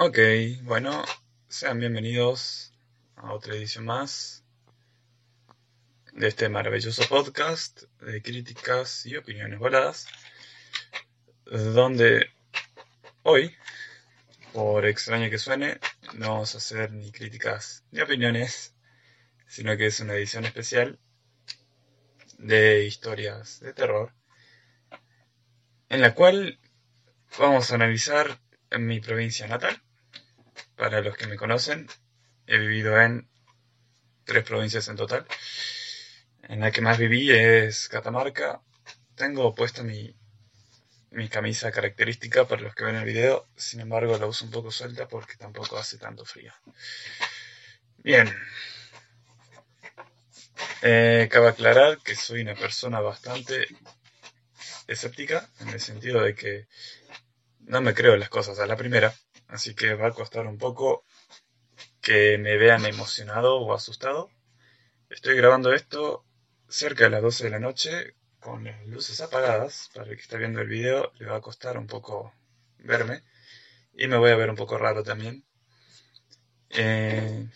Ok, bueno, sean bienvenidos a otra edición más de este maravilloso podcast de críticas y opiniones voladas, donde hoy, por extraño que suene, no vamos a hacer ni críticas ni opiniones, sino que es una edición especial de historias de terror, en la cual vamos a analizar en mi provincia natal. Para los que me conocen, he vivido en tres provincias en total. En la que más viví es Catamarca. Tengo puesta mi, mi camisa característica para los que ven el video, sin embargo la uso un poco suelta porque tampoco hace tanto frío. Bien. Eh, cabe aclarar que soy una persona bastante escéptica, en el sentido de que no me creo las cosas a la primera, así que va a costar un poco que me vean emocionado o asustado. Estoy grabando esto cerca de las 12 de la noche con las luces apagadas. Para el que está viendo el video le va a costar un poco verme y me voy a ver un poco raro también. Eh,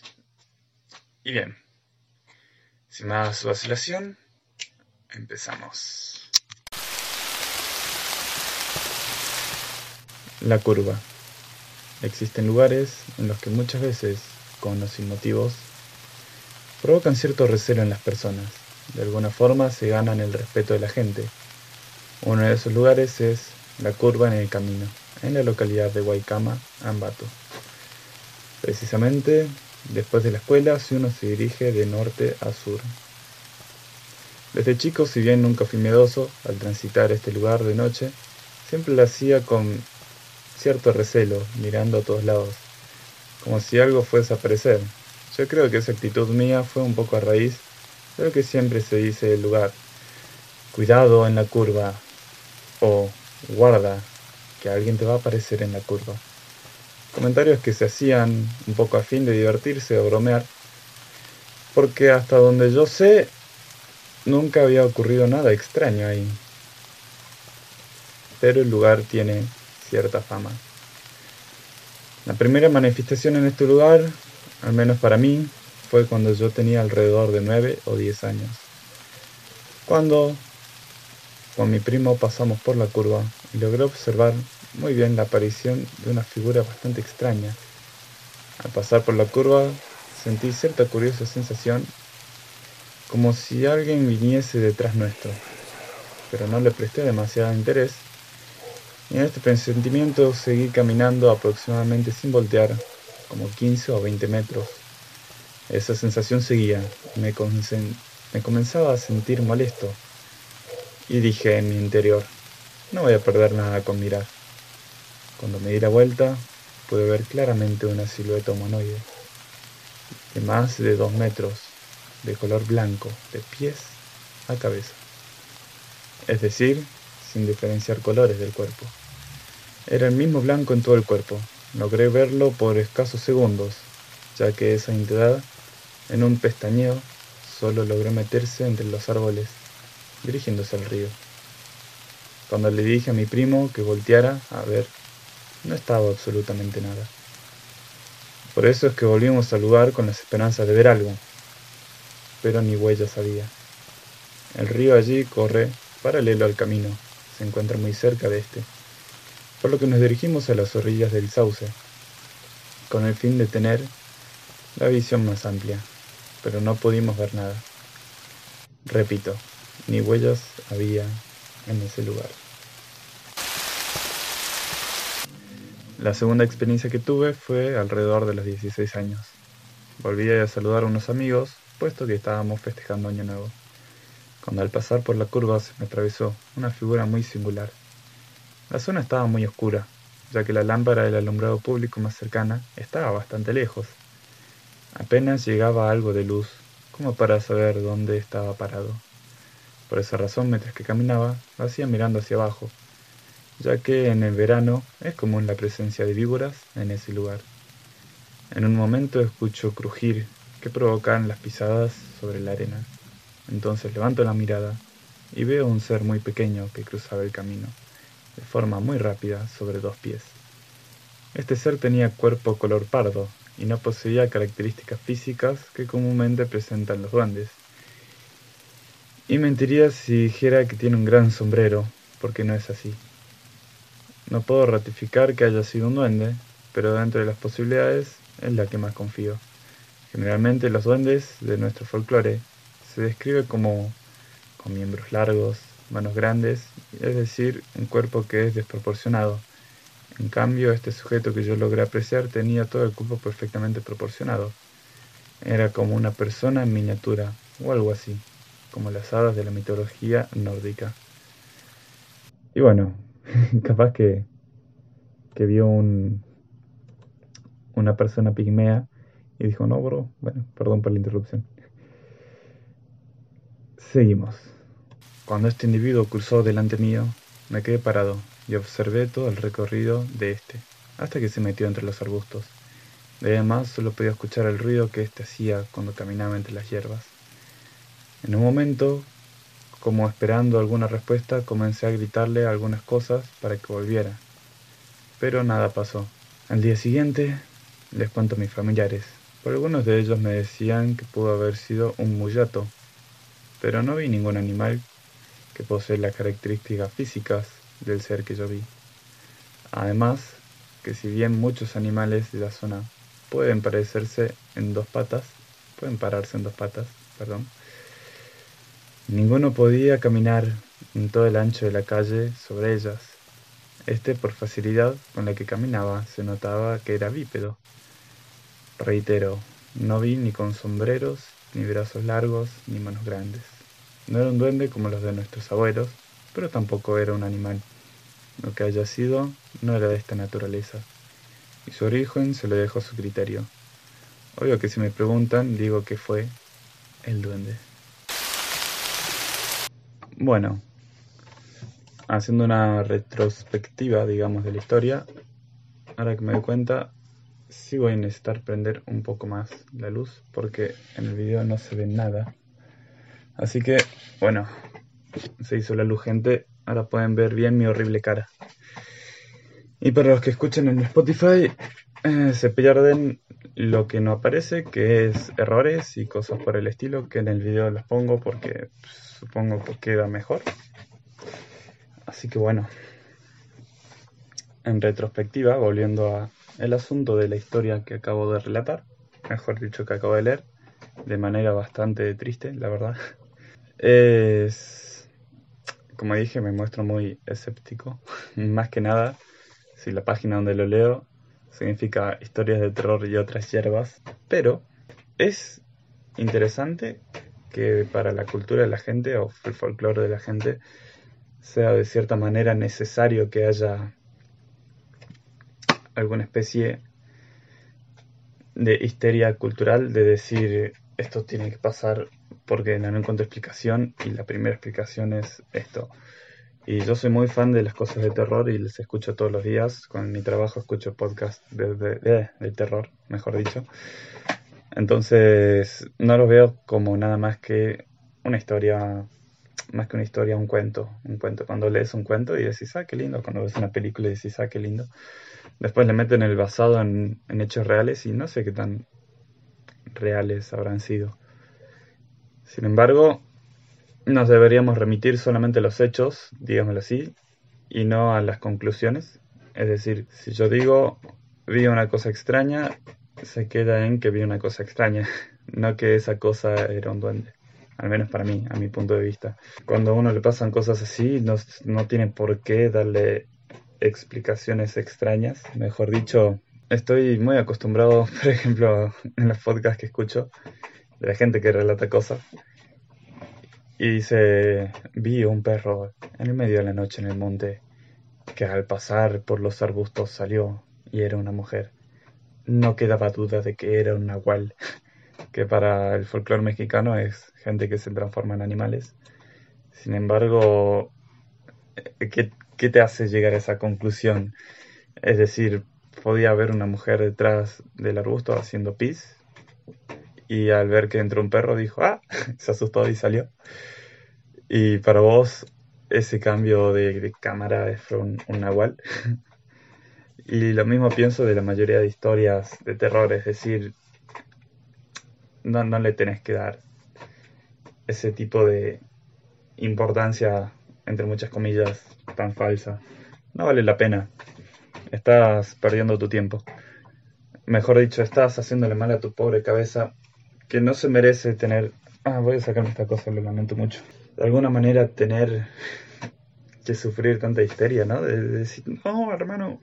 y bien, sin más vacilación, empezamos. La curva. Existen lugares en los que muchas veces, con o sin motivos, provocan cierto recelo en las personas. De alguna forma se ganan el respeto de la gente. Uno de esos lugares es la curva en el camino, en la localidad de Guaycama, Ambato. Precisamente después de la escuela, si uno se dirige de norte a sur. Desde chico, si bien nunca fui miedoso al transitar este lugar de noche, siempre lo hacía con cierto recelo, mirando a todos lados, como si algo fuese a aparecer. Yo creo que esa actitud mía fue un poco a raíz de lo que siempre se dice del lugar. Cuidado en la curva o guarda que alguien te va a aparecer en la curva. Comentarios que se hacían un poco a fin de divertirse o bromear, porque hasta donde yo sé, nunca había ocurrido nada extraño ahí. Pero el lugar tiene cierta fama. La primera manifestación en este lugar, al menos para mí, fue cuando yo tenía alrededor de 9 o 10 años. Cuando con mi primo pasamos por la curva y logré observar muy bien la aparición de una figura bastante extraña. Al pasar por la curva sentí cierta curiosa sensación como si alguien viniese detrás nuestro, pero no le presté demasiado interés en este presentimiento seguí caminando aproximadamente sin voltear, como 15 o 20 metros. Esa sensación seguía, me, me comenzaba a sentir molesto y dije en mi interior, no voy a perder nada con mirar. Cuando me di la vuelta, pude ver claramente una silueta humanoide de más de dos metros, de color blanco, de pies a cabeza. Es decir, sin diferenciar colores del cuerpo. Era el mismo blanco en todo el cuerpo. Logré verlo por escasos segundos, ya que esa entidad, en un pestañeo, solo logró meterse entre los árboles, dirigiéndose al río. Cuando le dije a mi primo que volteara a ver, no estaba absolutamente nada. Por eso es que volvimos al lugar con las esperanzas de ver algo, pero ni huellas había. El río allí corre paralelo al camino, encuentra muy cerca de este, por lo que nos dirigimos a las orillas del sauce, con el fin de tener la visión más amplia, pero no pudimos ver nada. Repito, ni huellas había en ese lugar. La segunda experiencia que tuve fue alrededor de los 16 años. Volví a saludar a unos amigos, puesto que estábamos festejando Año Nuevo cuando al pasar por la curva se me atravesó una figura muy singular. La zona estaba muy oscura, ya que la lámpara del alumbrado público más cercana estaba bastante lejos. Apenas llegaba algo de luz, como para saber dónde estaba parado. Por esa razón, mientras que caminaba, lo hacía mirando hacia abajo, ya que en el verano es común la presencia de víboras en ese lugar. En un momento escucho crujir que provocan las pisadas sobre la arena. Entonces levanto la mirada y veo un ser muy pequeño que cruzaba el camino, de forma muy rápida, sobre dos pies. Este ser tenía cuerpo color pardo y no poseía características físicas que comúnmente presentan los duendes. Y mentiría si dijera que tiene un gran sombrero, porque no es así. No puedo ratificar que haya sido un duende, pero dentro de las posibilidades es la que más confío. Generalmente los duendes de nuestro folclore se describe como con miembros largos, manos grandes, es decir, un cuerpo que es desproporcionado. En cambio, este sujeto que yo logré apreciar tenía todo el cuerpo perfectamente proporcionado. Era como una persona en miniatura, o algo así, como las hadas de la mitología nórdica. Y bueno, capaz que, que vio un, una persona pigmea y dijo, no, bro, bueno, perdón por la interrupción. Seguimos. Cuando este individuo cruzó delante mío, me quedé parado y observé todo el recorrido de este, hasta que se metió entre los arbustos. De además solo podía escuchar el ruido que éste hacía cuando caminaba entre las hierbas. En un momento, como esperando alguna respuesta, comencé a gritarle algunas cosas para que volviera. Pero nada pasó. Al día siguiente, les cuento a mis familiares. Por algunos de ellos me decían que pudo haber sido un mullato, pero no vi ningún animal que posee las características físicas del ser que yo vi. Además, que si bien muchos animales de la zona pueden parecerse en dos patas, pueden pararse en dos patas, perdón, ninguno podía caminar en todo el ancho de la calle sobre ellas. Este, por facilidad con la que caminaba, se notaba que era bípedo. Reitero, no vi ni con sombreros, ni brazos largos, ni manos grandes. No era un duende como los de nuestros abuelos, pero tampoco era un animal. Lo que haya sido no era de esta naturaleza, y su origen se lo dejo a su criterio. Obvio que si me preguntan, digo que fue el duende. Bueno, haciendo una retrospectiva, digamos, de la historia, ahora que me doy cuenta, sí voy a necesitar prender un poco más la luz porque en el video no se ve nada. Así que, bueno, se hizo la luz, gente. Ahora pueden ver bien mi horrible cara. Y para los que escuchen en Spotify, eh, se pierden lo que no aparece, que es errores y cosas por el estilo, que en el video los pongo porque supongo que queda mejor. Así que bueno, en retrospectiva, volviendo a el asunto de la historia que acabo de relatar, mejor dicho que acabo de leer, de manera bastante triste, la verdad, es, como dije, me muestro muy escéptico, más que nada, si la página donde lo leo significa historias de terror y otras hierbas, pero es interesante que para la cultura de la gente o el folclore de la gente sea de cierta manera necesario que haya alguna especie de histeria cultural de decir esto tiene que pasar porque no encuentro explicación y la primera explicación es esto. Y yo soy muy fan de las cosas de terror y les escucho todos los días. Con mi trabajo escucho podcast de, de, terror, mejor dicho. Entonces no los veo como nada más que una historia, más que una historia, un cuento. Un cuento. Cuando lees un cuento y decís, ah, qué lindo. Cuando ves una película y decís, ah, qué lindo. Después le meten el basado en, hechos reales y no sé qué tan reales habrán sido. Sin embargo, nos deberíamos remitir solamente a los hechos, digámoslo así, y no a las conclusiones. Es decir, si yo digo vi una cosa extraña, se queda en que vi una cosa extraña, no que esa cosa era un duende. Al menos para mí, a mi punto de vista. Cuando a uno le pasan cosas así, no, no tiene por qué darle explicaciones extrañas. Mejor dicho, estoy muy acostumbrado, por ejemplo, en los podcasts que escucho, de la gente que relata cosas. Y dice, vi un perro en el medio de la noche en el monte que al pasar por los arbustos salió y era una mujer. No quedaba duda de que era un nahual, que para el folclore mexicano es gente que se transforma en animales. Sin embargo, ¿qué, ¿qué te hace llegar a esa conclusión? Es decir, podía haber una mujer detrás del arbusto haciendo pis y al ver que entró un perro dijo, ah, se asustó y salió. Y para vos ese cambio de, cámara fue un, nahual. Y lo mismo pienso de la mayoría de historias de terror, es decir, no, no le tenés que dar ese tipo de importancia, entre muchas comillas, tan falsa. No vale la pena. Estás perdiendo tu tiempo. Mejor dicho, estás haciéndole mal a tu pobre cabeza que no se merece tener... Ah, voy a sacarme esta cosa, lo lamento mucho. De alguna manera tener que sufrir tanta histeria, ¿no? De, decir, no, hermano.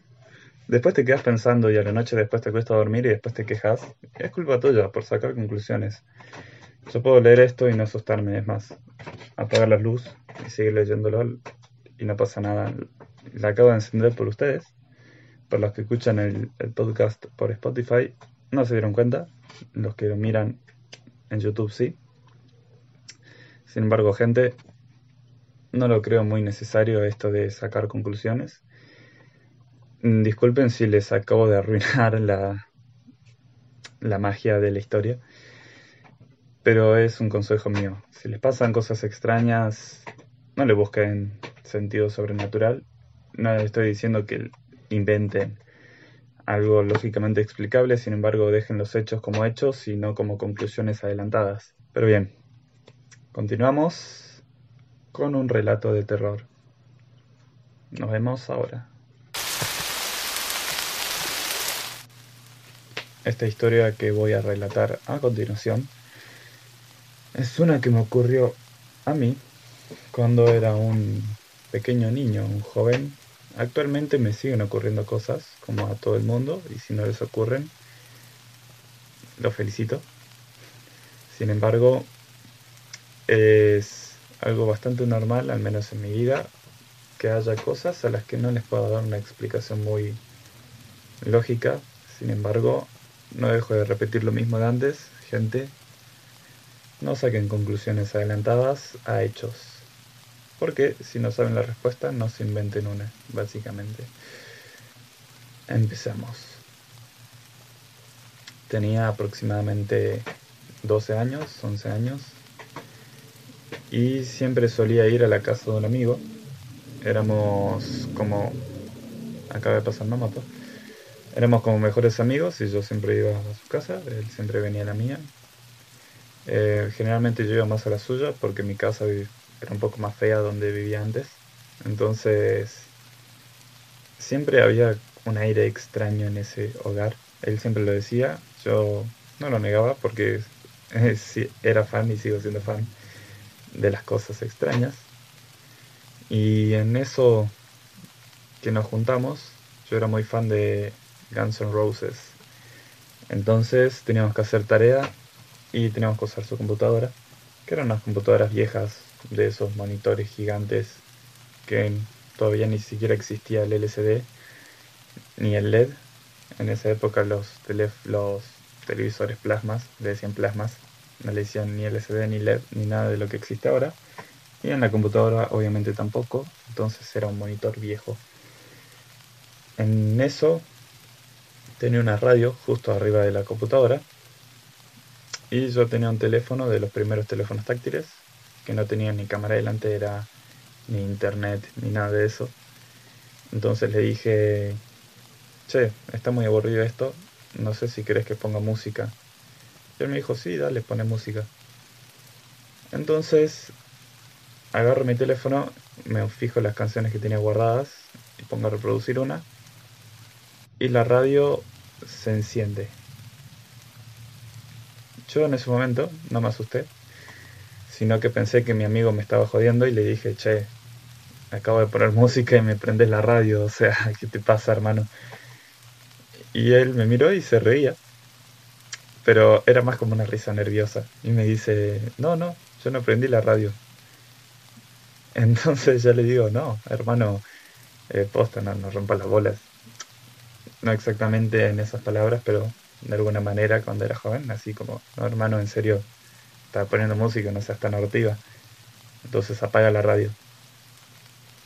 Después te quedas pensando y a la noche después te cuesta dormir y después te quejas. Es culpa tuya por sacar conclusiones. Yo puedo leer esto y no asustarme, es más, apagar la luz y seguir leyéndolo y no pasa nada. La acabo de encender por ustedes, por los que escuchan el, el podcast por Spotify, no se dieron cuenta, los que lo miran en YouTube sí. Sin embargo, gente, no lo creo muy necesario esto de sacar conclusiones. Mm, disculpen si les acabo de arruinar la, la magia de la historia, pero es un consejo mío. Si les pasan cosas extrañas, no le busquen sentido sobrenatural. No les estoy diciendo que inventen algo lógicamente explicable, sin embargo dejen los hechos como hechos y no como conclusiones adelantadas. Pero bien, continuamos con un relato de terror. Nos vemos ahora. Esta historia que voy a relatar a continuación es una que me ocurrió a mí cuando era un pequeño niño, un joven. Actualmente me siguen ocurriendo cosas como a todo el mundo y si no les ocurren, lo felicito. Sin embargo, es algo bastante normal, al menos en mi vida, que haya cosas a las que no les puedo dar una explicación muy lógica. Sin embargo, no dejo de repetir lo mismo de antes, gente. No saquen conclusiones adelantadas a hechos. Porque si no saben la respuesta, no se inventen una, básicamente. Empecemos. Tenía aproximadamente 12 años, 11 años, y siempre solía ir a la casa de un amigo. Éramos como... Acaba de pasar moto. Éramos como mejores amigos y yo siempre iba a su casa, él siempre venía a la mía. Eh, generalmente yo iba más a la suya porque mi casa era un poco más fea donde vivía antes. Entonces siempre había un aire extraño en ese hogar. Él siempre lo decía, yo no lo negaba porque era fan y sigo siendo fan de las cosas extrañas. Y en eso que nos juntamos, yo era muy fan de Guns N' Roses. Entonces teníamos que hacer tarea y teníamos que usar su computadora, que eran unas computadoras viejas de esos monitores gigantes que todavía ni siquiera existía el LCD ni el LED. En esa época los, los televisores plasmas, le decían plasmas, no le decían ni LCD ni LED ni nada de lo que existe ahora. Y en la computadora obviamente tampoco, entonces era un monitor viejo. En eso tenía una radio justo arriba de la computadora y yo tenía un teléfono de los primeros teléfonos táctiles que no tenía ni cámara delantera, ni internet, ni nada de eso. Entonces le dije, che, está muy aburrido esto, no sé si querés que ponga música él me dijo, sí, dale, pone música. Entonces, agarro mi teléfono, me fijo las canciones que tenía guardadas y pongo a reproducir una. Y la radio se enciende. Yo en ese momento no me asusté, sino que pensé que mi amigo me estaba jodiendo y le dije, che, acabo de poner música y me prendes la radio, o sea, ¿qué te pasa, hermano? Y él me miró y se reía pero era más como una risa nerviosa. Y me dice, no, no, yo no prendí la radio. Entonces yo le digo, no, hermano, eh, posta, no, no rompa las bolas. No exactamente en esas palabras, pero de alguna manera cuando era joven, así como, no, hermano, en serio, estaba poniendo música, no seas tan abortiva. Entonces apaga la radio.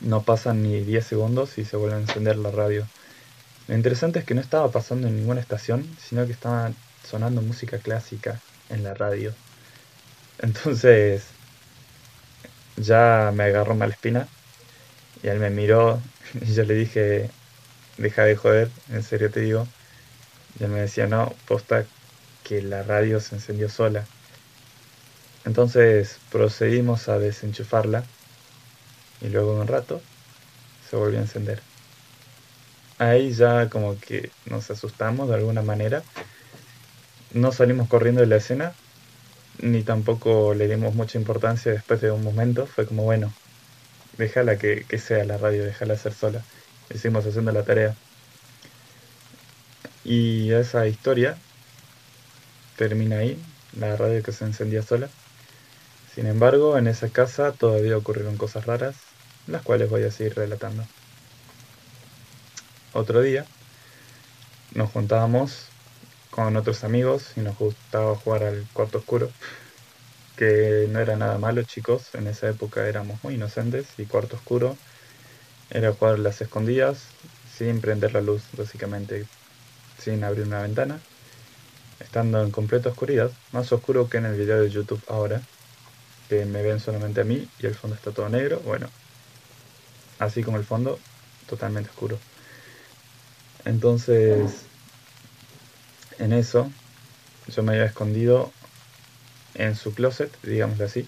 No pasan ni 10 segundos y se vuelve a encender la radio. Lo interesante es que no estaba pasando en ninguna estación, sino que estaba sonando música clásica en la radio. Entonces ya me agarró mal espina y él me miró y yo le dije, deja de joder, en serio te digo. Y él me decía, no, posta que la radio se encendió sola. Entonces procedimos a desenchufarla y luego de un rato se volvió a encender. Ahí ya como que nos asustamos de alguna manera. No salimos corriendo de la escena, ni tampoco le dimos mucha importancia después de un momento. Fue como, bueno, déjala que, que sea la radio, déjala ser sola. Hicimos haciendo la tarea. Y esa historia termina ahí, la radio que se encendía sola. Sin embargo, en esa casa todavía ocurrieron cosas raras, las cuales voy a seguir relatando. Otro día nos juntábamos con otros amigos y nos gustaba jugar al cuarto oscuro, que no era nada malo chicos, en esa época éramos muy inocentes y cuarto oscuro era jugar las escondidas sin prender la luz, básicamente, sin abrir una ventana, estando en completa oscuridad, más oscuro que en el video de YouTube ahora, que me ven solamente a mí y el fondo está todo negro, bueno, así como el fondo, totalmente oscuro. Entonces, en eso, yo me había escondido en su closet, digámoslo así.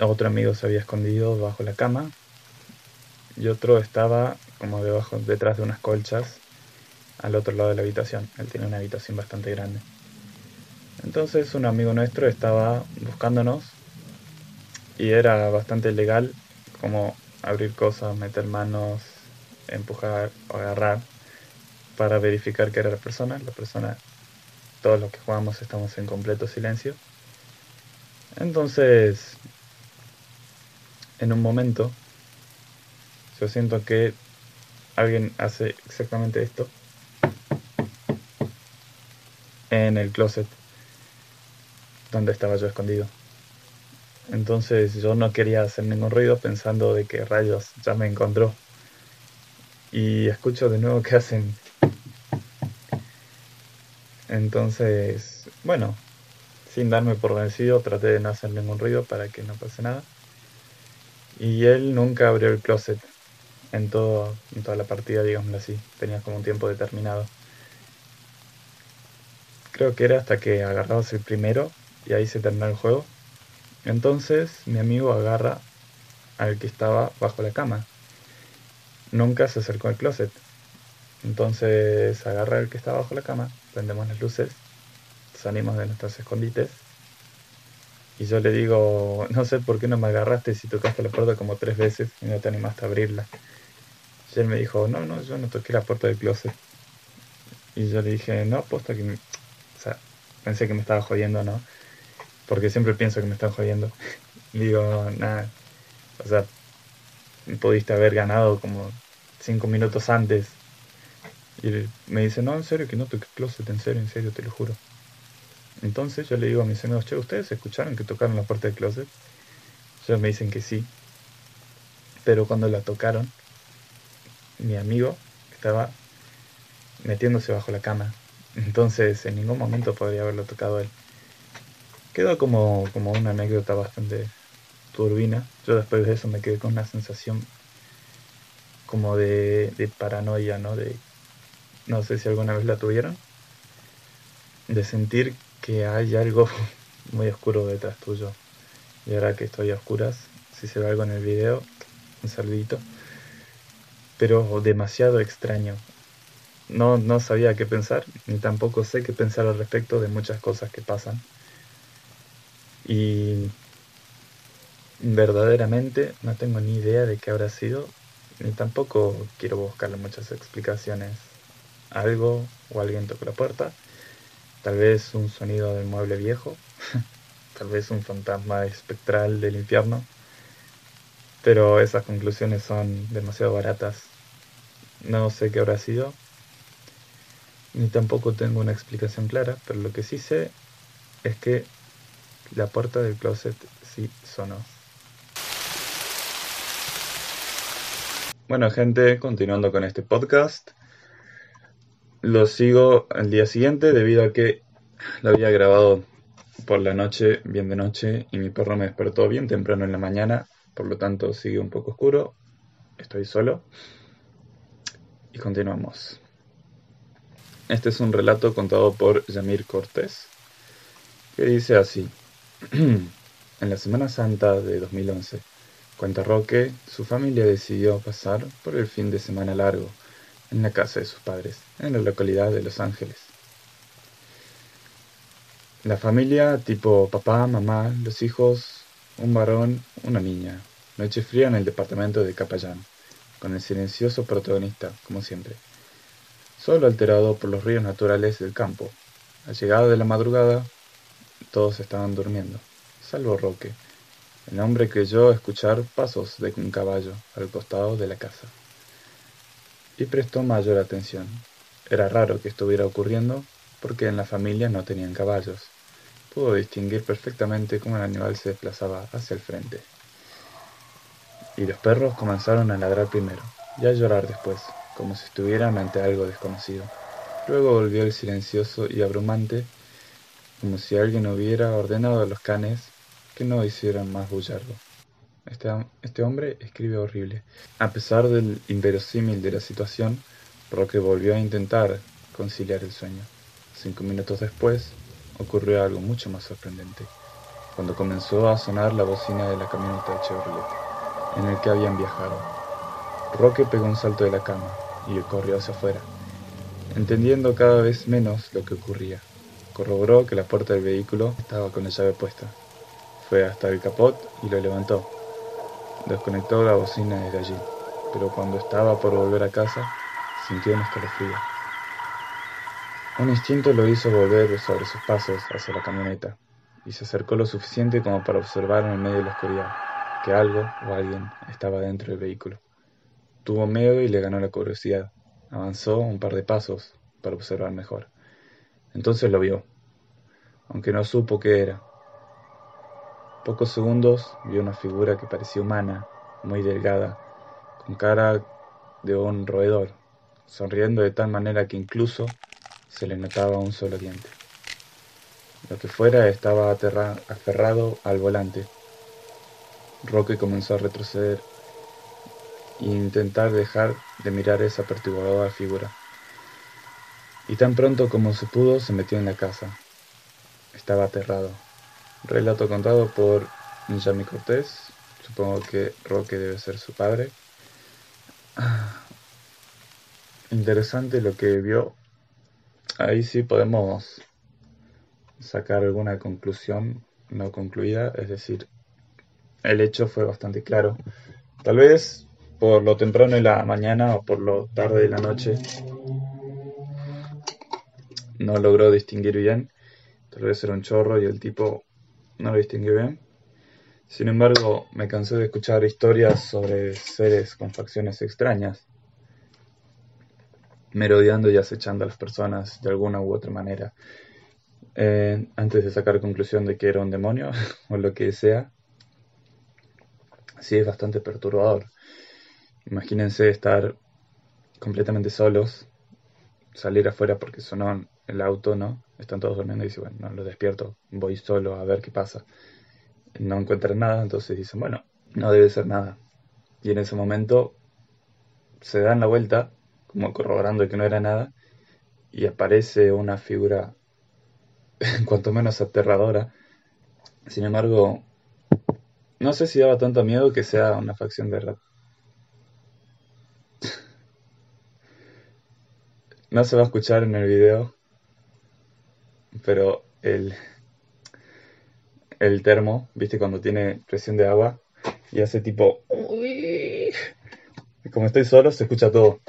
Otro amigo se había escondido bajo la cama y otro estaba como debajo, detrás de unas colchas al otro lado de la habitación. Él tiene una habitación bastante grande. Entonces un amigo nuestro estaba buscándonos y era bastante legal como abrir cosas, meter manos, empujar o agarrar para verificar que era la persona. La persona, todos los que jugamos estamos en completo silencio. Entonces, en un momento, yo siento que alguien hace exactamente esto en el closet donde estaba yo escondido. Entonces yo no quería hacer ningún ruido pensando de que rayos ya me encontró. Y escucho de nuevo que hacen. Entonces, bueno, sin darme por vencido, traté de no hacer ningún ruido para que no pase nada. Y él nunca abrió el closet en, todo, en toda la partida, digámoslo así. Tenía como un tiempo determinado. Creo que era hasta que agarrabas el primero y ahí se terminó el juego. Entonces mi amigo agarra al que estaba bajo la cama. Nunca se acercó al closet. Entonces agarra al que estaba bajo la cama, prendemos las luces, salimos de nuestros escondites. Y yo le digo, no sé por qué no me agarraste si tocaste la puerta como tres veces y no te animaste a abrirla. Y él me dijo, no, no, yo no toqué la puerta del closet. Y yo le dije, no, aposta que... Pensé que me estaba jodiendo, ¿no? Porque siempre pienso que me están jodiendo. Digo, nada, o sea, pudiste haber ganado como cinco minutos antes. Y me dice, no, en serio, que no toqué closet, en serio, en serio, te lo juro. Entonces yo le digo a mis amigos, che, ¿ustedes escucharon que tocaron la puerta del closet? Ellos me dicen que sí. Pero cuando la tocaron, mi amigo estaba metiéndose bajo la cama. Entonces en ningún momento podría haberlo tocado él. Quedó como, como una anécdota bastante turbina. Yo después de eso me quedé con una sensación como de, de paranoia, ¿no? De, no sé si alguna vez la tuvieron. De sentir que hay algo muy oscuro detrás tuyo. Y ahora que estoy a oscuras, si se ve algo en el video, un saludito. Pero demasiado extraño. No, no sabía qué pensar, ni tampoco sé qué pensar al respecto de muchas cosas que pasan. Y verdaderamente no tengo ni idea de qué habrá sido, ni tampoco quiero buscarle muchas explicaciones. Algo o alguien tocó la puerta, tal vez un sonido del mueble viejo, tal vez un fantasma espectral del infierno, pero esas conclusiones son demasiado baratas. No sé qué habrá sido, ni tampoco tengo una explicación clara, pero lo que sí sé es que la puerta del closet sí sonó. Bueno gente, continuando con este podcast. Lo sigo al día siguiente debido a que lo había grabado por la noche, bien de noche, y mi perro me despertó bien temprano en la mañana, por lo tanto sigue un poco oscuro, estoy solo. Y continuamos. Este es un relato contado por Yamir Cortés, que dice así. en la Semana Santa de 2011, cuenta Roque, su familia decidió pasar por el fin de semana largo en la casa de sus padres, en la localidad de Los Ángeles. La familia, tipo papá, mamá, los hijos, un varón, una niña. Noche fría en el departamento de Capayán, con el silencioso protagonista, como siempre solo alterado por los ríos naturales del campo. Al llegada de la madrugada, todos estaban durmiendo, salvo Roque. El hombre creyó escuchar pasos de un caballo al costado de la casa. Y prestó mayor atención. Era raro que estuviera ocurriendo porque en la familia no tenían caballos. Pudo distinguir perfectamente cómo el animal se desplazaba hacia el frente. Y los perros comenzaron a ladrar primero y a llorar después como si estuvieran ante algo desconocido. Luego volvió el silencioso y abrumante, como si alguien hubiera ordenado a los canes que no hicieran más bullardo. Este, este hombre escribe horrible. A pesar del inverosímil de la situación, Roque volvió a intentar conciliar el sueño. Cinco minutos después, ocurrió algo mucho más sorprendente, cuando comenzó a sonar la bocina de la camioneta de Chevrolet, en el que habían viajado. Roque pegó un salto de la cama, y corrió hacia afuera, entendiendo cada vez menos lo que ocurría. Corroboró que la puerta del vehículo estaba con la llave puesta. Fue hasta el capot y lo levantó. Desconectó la bocina desde allí, pero cuando estaba por volver a casa, sintió un escalofrío. Un instinto lo hizo volver sobre sus pasos hacia la camioneta, y se acercó lo suficiente como para observar en el medio de la oscuridad que algo o alguien estaba dentro del vehículo. Tuvo miedo y le ganó la curiosidad. Avanzó un par de pasos para observar mejor. Entonces lo vio, aunque no supo qué era. Pocos segundos vio una figura que parecía humana, muy delgada, con cara de un roedor, sonriendo de tal manera que incluso se le notaba un solo diente. Lo que fuera estaba aferrado al volante. Roque comenzó a retroceder e intentar dejar de mirar esa perturbadora figura. Y tan pronto como se pudo, se metió en la casa. Estaba aterrado. Relato contado por Njami Cortés. Supongo que Roque debe ser su padre. Interesante lo que vio. Ahí sí podemos sacar alguna conclusión no concluida. Es decir, el hecho fue bastante claro. Tal vez por lo temprano de la mañana o por lo tarde de la noche no logró distinguir bien. Tal vez era un chorro y el tipo no lo distinguió bien. Sin embargo, me cansé de escuchar historias sobre seres con facciones extrañas, merodeando y acechando a las personas de alguna u otra manera. Eh, antes de sacar conclusión de que era un demonio o lo que sea, sí es bastante perturbador. Imagínense estar completamente solos, salir afuera porque sonó el auto, ¿no? Están todos durmiendo y dicen, bueno, no lo despierto, voy solo a ver qué pasa. No encuentran nada, entonces dicen, bueno, no debe ser nada. Y en ese momento se dan la vuelta, como corroborando que no era nada, y aparece una figura cuanto menos aterradora. Sin embargo, no sé si daba tanto miedo que sea una facción de rap. No se va a escuchar en el video, pero el, el termo, viste, cuando tiene presión de agua y hace tipo... Como estoy solo, se escucha todo.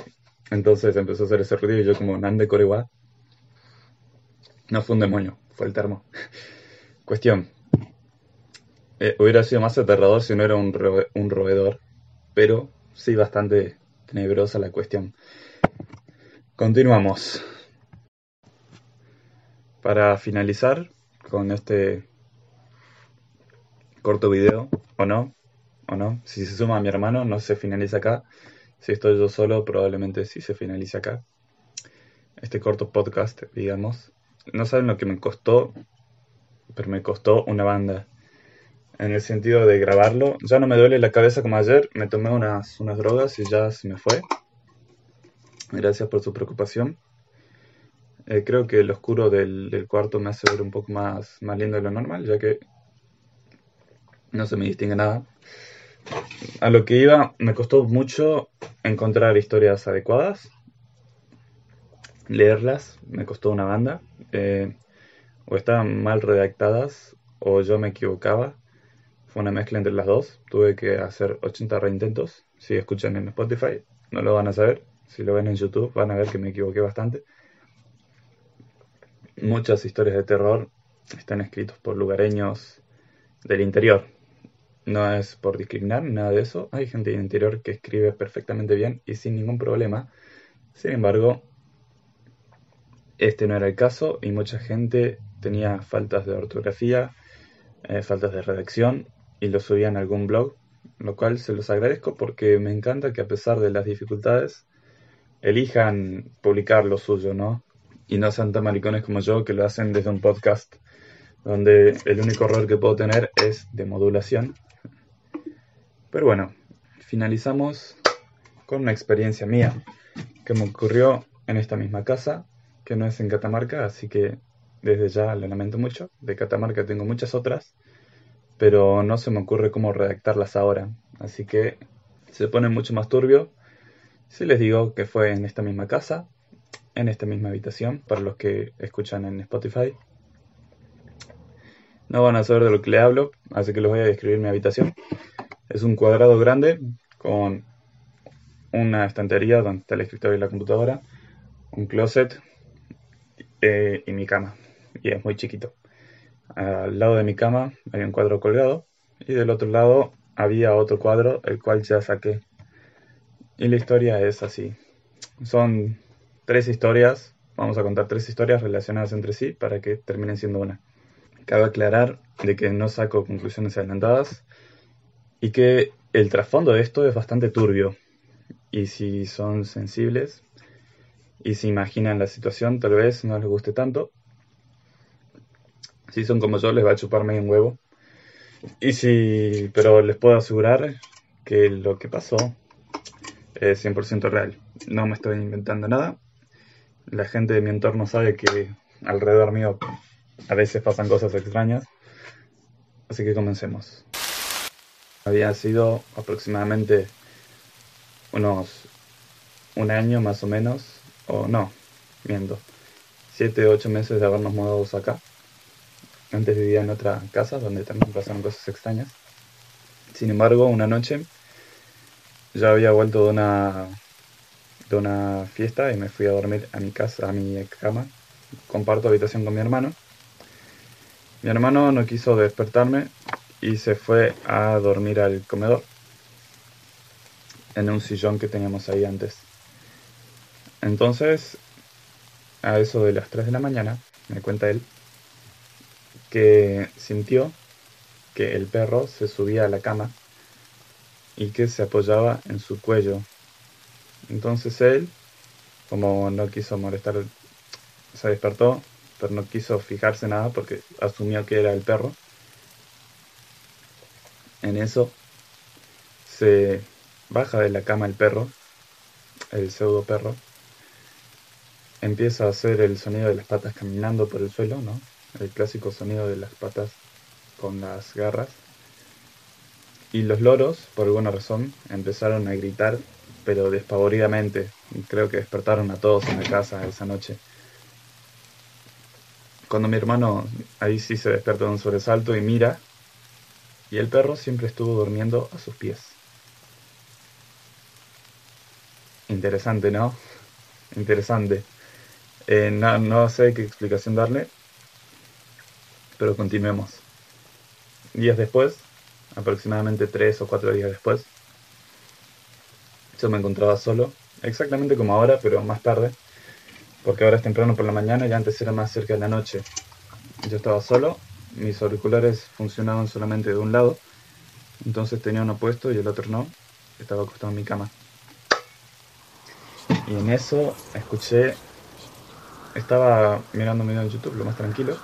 Entonces empezó a hacer ese ruido y yo como Nande Corewa. No fue un demonio, fue el termo. Cuestión. Eh, hubiera sido más aterrador si no era un, un roedor, pero sí bastante tenebrosa la cuestión. Continuamos. Para finalizar con este corto video, o no, o no, si se suma a mi hermano no se finaliza acá. Si estoy yo solo probablemente sí se finalice acá. Este corto podcast, digamos. No saben lo que me costó, pero me costó una banda. En el sentido de grabarlo. Ya no me duele la cabeza como ayer, me tomé unas, unas drogas y ya se me fue Gracias por su preocupación. Eh, creo que el oscuro del, cuarto me hace ver un poco más, más lindo de lo normal, ya que no se me distingue nada. A lo que iba, me costó mucho encontrar historias adecuadas, leerlas, me costó una banda. Eh, o estaban mal redactadas o yo me equivocaba. Fue una mezcla entre las dos. Tuve que hacer 80 reintentos. Si escuchan en Spotify, no lo van a saber. Si lo ven en YouTube, van a ver que me equivoqué bastante. Muchas historias de terror están escritas por lugareños del interior. No es por discriminar, nada de eso. Hay gente del interior que escribe perfectamente bien y sin ningún problema. Sin embargo, este no era el caso y mucha gente tenía faltas de ortografía, eh, faltas de redacción y lo subía en algún blog, lo cual se los agradezco porque me encanta que a pesar de las dificultades elijan publicar lo suyo, ¿no? Y no sean tan maricones como yo que lo hacen desde un podcast donde el único error que puedo tener es de modulación. Pero bueno, finalizamos con una experiencia mía que me ocurrió en esta misma casa, que no es en Catamarca, así que desde ya lo lamento mucho. De Catamarca tengo muchas otras, pero no se me ocurre cómo redactarlas ahora. Así que se pone mucho más turbio si les digo que fue en esta misma casa, en esta misma habitación, para los que escuchan en Spotify. No van a saber de lo que le hablo, así que les voy a describir mi habitación. Es un cuadrado grande con una estantería donde está el escritorio y la computadora, un closet eh, y mi cama y es muy chiquito. Al lado de mi cama había un cuadro colgado y del otro lado había otro cuadro, el cual ya saqué. Y la historia es así. Son tres historias, vamos a contar tres historias relacionadas entre sí para que terminen siendo una. Cabe aclarar de que no saco conclusiones adelantadas y que el trasfondo de esto es bastante turbio. Y si son sensibles y se imaginan la situación, tal vez no les guste tanto, si son como yo, les va a chupar medio un huevo. Y si, pero les puedo asegurar que lo que pasó es 100% real. No me estoy inventando nada. La gente de mi entorno sabe que alrededor mío a veces pasan cosas extrañas. Así que comencemos. Había sido aproximadamente unos un año más o menos, o no, miento, 7 o 8 meses de habernos mudado acá. Antes vivía en otra casa donde también pasaron cosas extrañas. Sin embargo, una noche ya había vuelto de una, de una fiesta y me fui a dormir a mi casa, a mi cama. Comparto habitación con mi hermano. Mi hermano no quiso despertarme y se fue a dormir al comedor en un sillón que teníamos ahí antes. Entonces, a eso de las 3 de la mañana, me cuenta él, que sintió que el perro se subía a la cama y que se apoyaba en su cuello. Entonces él, como no quiso molestar, se despertó, pero no quiso fijarse nada porque asumió que era el perro. En eso se baja de la cama el perro, el pseudo perro, empieza a hacer el sonido de las patas caminando por el suelo, ¿no? el clásico sonido de las patas con las garras. Y los loros, por alguna razón, empezaron a gritar, pero despavoridamente. Creo que despertaron a todos en la casa esa noche. Cuando mi hermano ahí sí se despertó de un sobresalto y mira, y el perro siempre estuvo durmiendo a sus pies. Interesante, ¿no? Interesante. Eh, no sé qué explicación darle, pero continuemos. Días después, aproximadamente tres o cuatro días después, me encontraba solo, exactamente como ahora, pero más tarde, porque ahora es temprano por la mañana y antes era más cerca de la noche. Yo estaba solo, mis auriculares funcionaban solamente de un lado, entonces tenía uno puesto y el otro no, estaba acostado en mi cama. Y en eso escuché, estaba mirando un video en YouTube, lo más tranquilo,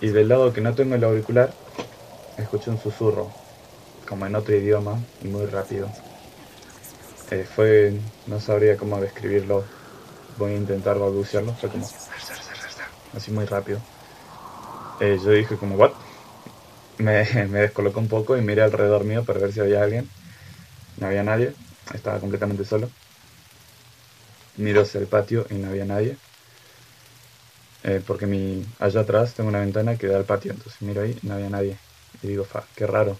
y del lado que no tengo el auricular, escuché un susurro, como en otro idioma y muy rápido. Eh, fue, no sabría cómo describirlo, voy a intentar balbucearlo, fue como, así muy rápido. Eh, yo dije como, ¿what? Me, me descolocó un poco y miré alrededor mío para ver si había alguien. No había nadie, estaba completamente solo. Miro hacia el patio y no había nadie. Eh, porque mi, allá atrás tengo una ventana que da al patio, entonces miro ahí y no había nadie. Y digo, fa, qué raro.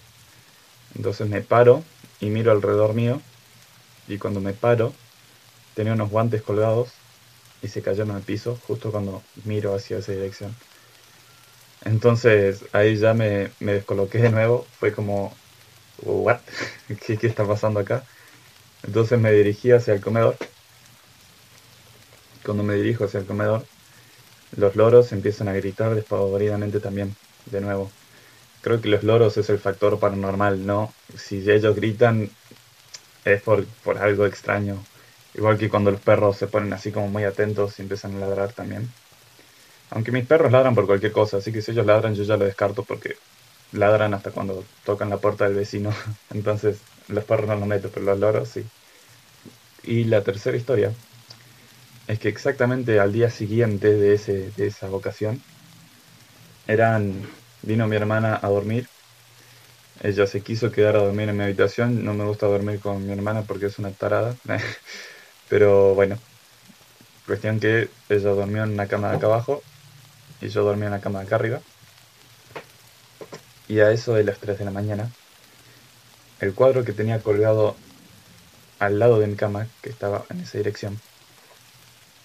Entonces me paro y miro alrededor mío. Y cuando me paro, tenía unos guantes colgados y se cayeron al piso justo cuando miro hacia esa dirección. Entonces ahí ya me, descoloqué de nuevo. Fue como. ¿Qué, ¿Qué está pasando acá? Entonces me dirigí hacia el comedor. Cuando me dirijo hacia el comedor, los loros empiezan a gritar despavoridamente también, de nuevo. Creo que los loros es el factor paranormal, ¿no? Si ellos gritan es por, por algo extraño. Igual que cuando los perros se ponen así como muy atentos y empiezan a ladrar también. Aunque mis perros ladran por cualquier cosa, así que si ellos ladran yo ya lo descarto porque ladran hasta cuando tocan la puerta del vecino. Entonces los perros no lo meto, pero los loros sí. Y la tercera historia es que exactamente al día siguiente de, ese, de esa ocasión, eran, vino mi hermana a dormir. Ella se quiso quedar a dormir en mi habitación. No me gusta dormir con mi hermana porque es una tarada. Pero bueno, cuestión que ella durmió en una cama de acá abajo y yo dormí en la cama de acá arriba. Y a eso de las 3 de la mañana, el cuadro que tenía colgado al lado de mi cama, que estaba en esa dirección,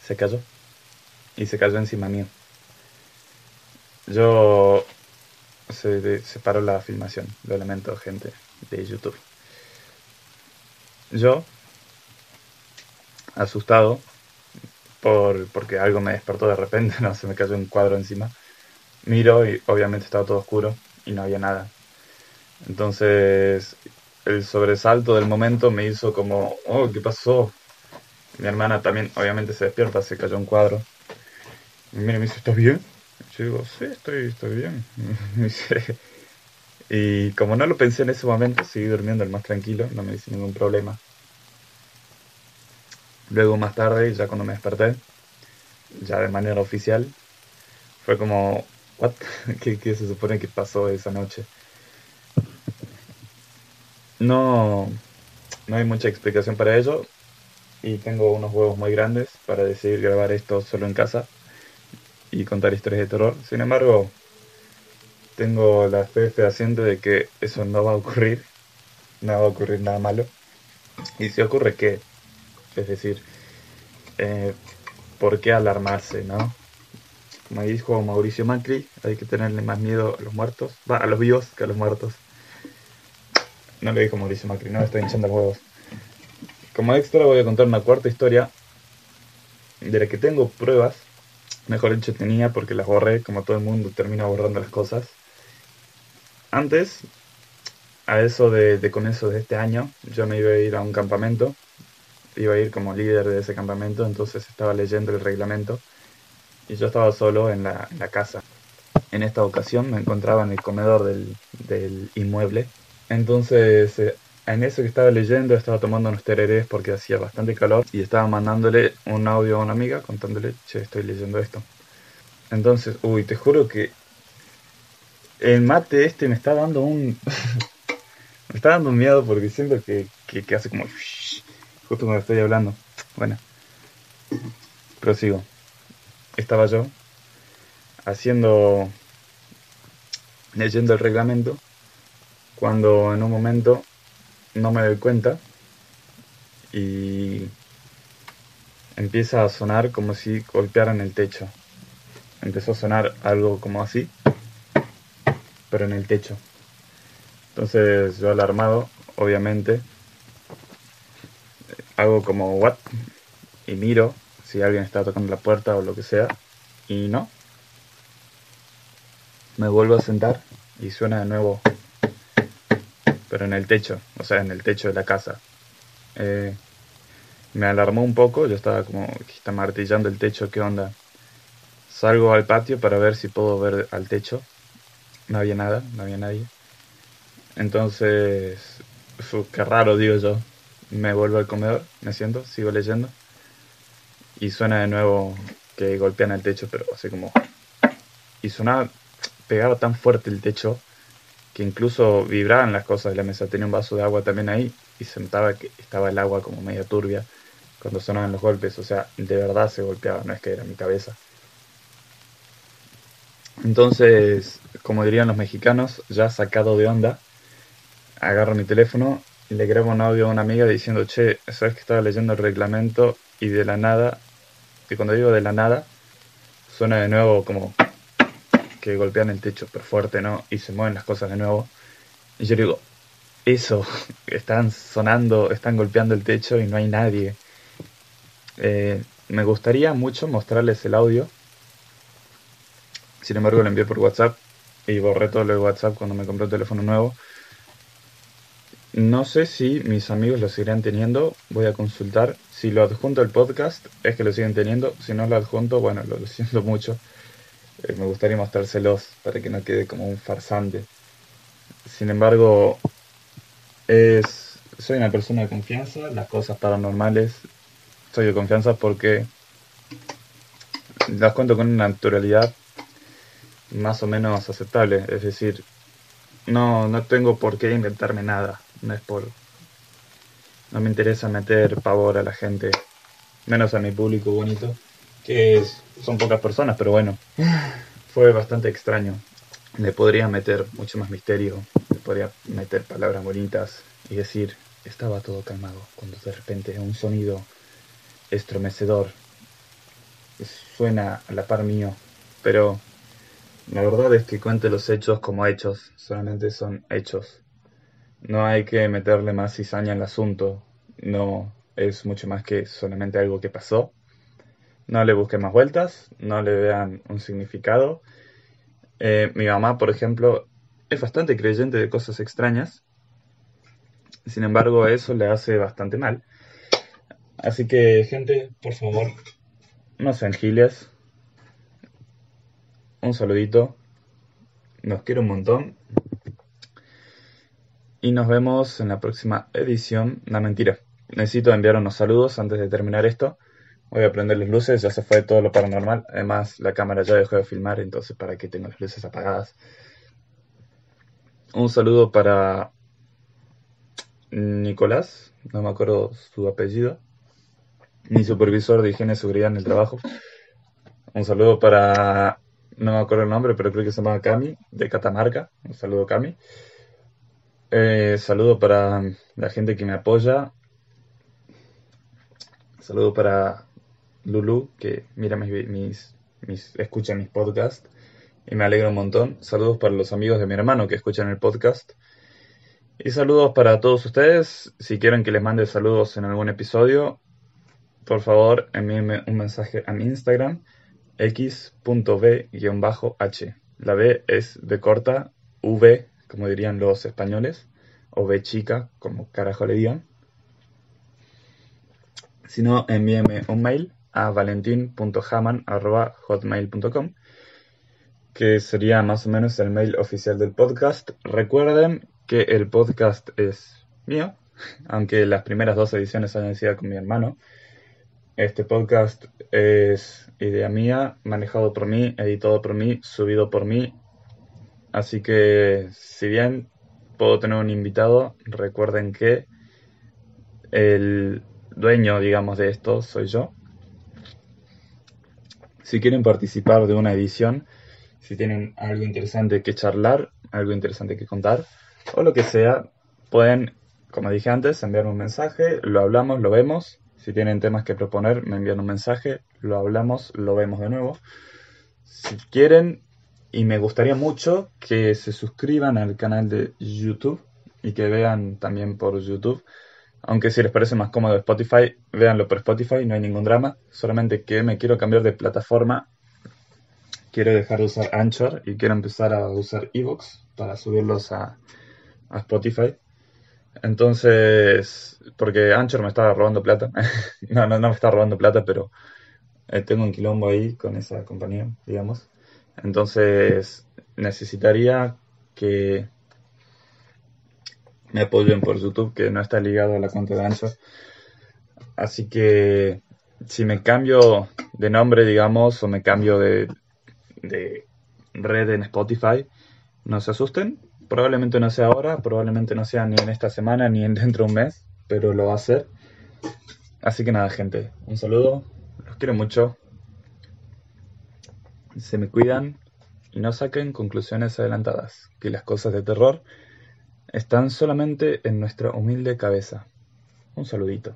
se cayó. Y se cayó encima mío. Yo... Se, se paró la filmación, lo lamento gente de YouTube. Yo, asustado, por, porque algo me despertó de repente, no, se me cayó un cuadro encima, miro y obviamente estaba todo oscuro y no había nada. Entonces, el sobresalto del momento me hizo como, oh, ¿qué pasó? Mi hermana también, obviamente, se despierta, se cayó un cuadro. Y mira, me dice, ¿estás bien? Yo digo, sí, estoy, estoy bien. y como no lo pensé en ese momento, seguí durmiendo el más tranquilo, no me hice ningún problema. Luego más tarde, ya cuando me desperté, ya de manera oficial, fue como. ¿Qué, ¿Qué, se supone que pasó esa noche? No, no hay mucha explicación para ello, y tengo unos huevos muy grandes para decidir grabar esto solo en casa y contar historias de terror. Sin embargo, tengo la fe fehaciente de que eso no va a ocurrir, no va a ocurrir nada malo. Y si ocurre, ¿qué? Es decir, eh, ¿por qué alarmarse, no? Como dijo Mauricio Macri, hay que tenerle más miedo a los muertos, va, a los vivos que a los muertos. No lo dijo Mauricio Macri, no, estoy hinchando huevos. Como extra voy a contar una cuarta historia de la que tengo pruebas. Mejor dicho tenía porque las borré, como todo el mundo termina borrando las cosas. Antes, a eso de, de comienzo de este año, yo me iba a ir a un campamento. Iba a ir como líder de ese campamento, entonces estaba leyendo el reglamento. Y yo estaba solo en la, en la casa. En esta ocasión me encontraba en el comedor del, del inmueble. Entonces eh, en eso que estaba leyendo, estaba tomando unos tererés porque hacía bastante calor y estaba mandándole un audio a una amiga contándole, che, estoy leyendo esto. Entonces, uy, te juro que el mate este me está dando un... me está dando un miedo porque siento que, que, hace como... justo cuando estoy hablando. Bueno, prosigo. Estaba yo haciendo... leyendo el reglamento cuando en un momento no me doy cuenta y empieza a sonar como si golpearan el techo. Empezó a sonar algo como así, pero en el techo. Entonces yo alarmado, obviamente, hago como what y miro si alguien está tocando la puerta o lo que sea y no. Me vuelvo a sentar y suena de nuevo pero en el techo, o sea, en el techo de la casa. Eh, me alarmó un poco, yo estaba como está martillando el techo, ¿qué onda? Salgo al patio para ver si puedo ver al techo. No había nada, no había nadie. Entonces, qué raro, digo yo. me vuelvo al comedor, me siento, sigo leyendo. Y suena de nuevo que golpean el techo, pero así como... Y sonaba, pegaba tan fuerte el techo que incluso vibraban las cosas de la mesa. Tenía un vaso de agua también ahí y se notaba que estaba el agua como media turbia cuando sonaban los golpes. O sea, de verdad se golpeaba, no es que era mi cabeza. Entonces, como dirían los mexicanos, ya sacado de onda, agarro mi teléfono y le grabo un audio a una amiga diciendo, che, sabes que estaba leyendo el reglamento y de la nada, que cuando digo de la nada, suena de nuevo como que golpean el techo, pero fuerte, ¿no? Y se mueven las cosas de nuevo. Y yo digo, eso, están sonando, están golpeando el techo y no hay nadie. Eh, me gustaría mucho mostrarles el audio. Sin embargo, lo envié por WhatsApp y borré todo lo de WhatsApp cuando me compré un teléfono nuevo. No sé si mis amigos lo seguirán teniendo, voy a consultar. Si lo adjunto al podcast, es que lo siguen teniendo. Si no lo adjunto, bueno, lo, siento mucho. Eh, me gustaría mostrárselos para que no quede como un farsante. Sin embargo, es, soy una persona de confianza. Las cosas paranormales soy de confianza porque las cuento con una naturalidad más o menos aceptable. Es decir, no, no tengo por qué inventarme nada no es por... No me interesa meter pavor a la gente, menos a mi público bonito, que son pocas personas, pero bueno, fue bastante extraño. Le podría meter mucho más misterio, le podría meter palabras bonitas y decir, estaba todo calmado, cuando de repente un sonido estremecedor suena a la par mío, pero la verdad es que cuente los hechos como hechos, solamente son hechos. No hay que meterle más cizaña al asunto. No es mucho más que solamente algo que pasó. No le busquen más vueltas, no le vean un significado. Eh, mi mamá, por ejemplo, es bastante creyente de cosas extrañas. Sin embargo, eso le hace bastante mal. Así que, gente, por favor, no sean giles. Un saludito. Los quiero un montón. Y nos vemos en la próxima edición. No, mentira. Necesito enviar unos saludos antes de terminar esto. Voy a prender las luces, ya se fue todo lo paranormal. Además, la cámara ya dejó de filmar, entonces para qué tengo las luces apagadas. Un saludo para Nicolás, no me acuerdo su apellido, mi supervisor de higiene y seguridad en el trabajo. Un saludo para, no me acuerdo el nombre, pero creo que se llama Cami, de Catamarca. Un saludo, Cami. Eh, saludo para la gente que me apoya. Saludo para Lulu, que mira mis, mis, escucha mis podcasts y me alegra un montón. Saludos para los amigos de mi hermano que escuchan el podcast. Y saludos para todos ustedes. Si quieren que les mande saludos en algún episodio, por favor envíenme un mensaje a mi Instagram x.b-h. La B es de corta, V como dirían los españoles, o B chica, como carajo le digan. Si no, envíeme un mail a valentin.haman.hotmail.com que sería más o menos el mail oficial del podcast. Recuerden que el podcast es mío, aunque las primeras dos ediciones hayan sido con mi hermano. Este podcast es idea mía, manejado por mí, editado por mí, subido por mí Así que si bien puedo tener un invitado, recuerden que el dueño, digamos, de esto soy yo. Si quieren participar de una edición, si tienen algo interesante que charlar, algo interesante que contar, o lo que sea, pueden, como dije antes, enviarme un mensaje, lo hablamos, lo vemos. Si tienen temas que proponer, me envían un mensaje, lo hablamos, lo vemos de nuevo. Si quieren y me gustaría mucho que se suscriban al canal de YouTube y que vean también por YouTube. Aunque si les parece más cómodo Spotify, véanlo por Spotify, no hay ningún drama. Solamente que me quiero cambiar de plataforma. Quiero dejar de usar Anchor y quiero empezar a usar Evox para subirlos a, Spotify. Entonces, porque Anchor me estaba robando plata. no, no, no me está robando plata, pero eh, tengo un quilombo ahí con esa compañía, digamos. Entonces necesitaría que me apoyen por YouTube, que no está ligado a la cuenta de Ancho. Así que si me cambio de nombre, digamos, o me cambio de, de red en Spotify, no se asusten. Probablemente no sea ahora, probablemente no sea ni en esta semana ni en dentro de un mes, pero lo va a ser. Así que nada, gente, un saludo, los quiero mucho. Se me cuidan y no saquen conclusiones adelantadas, que las cosas de terror están solamente en nuestra humilde cabeza. Un saludito.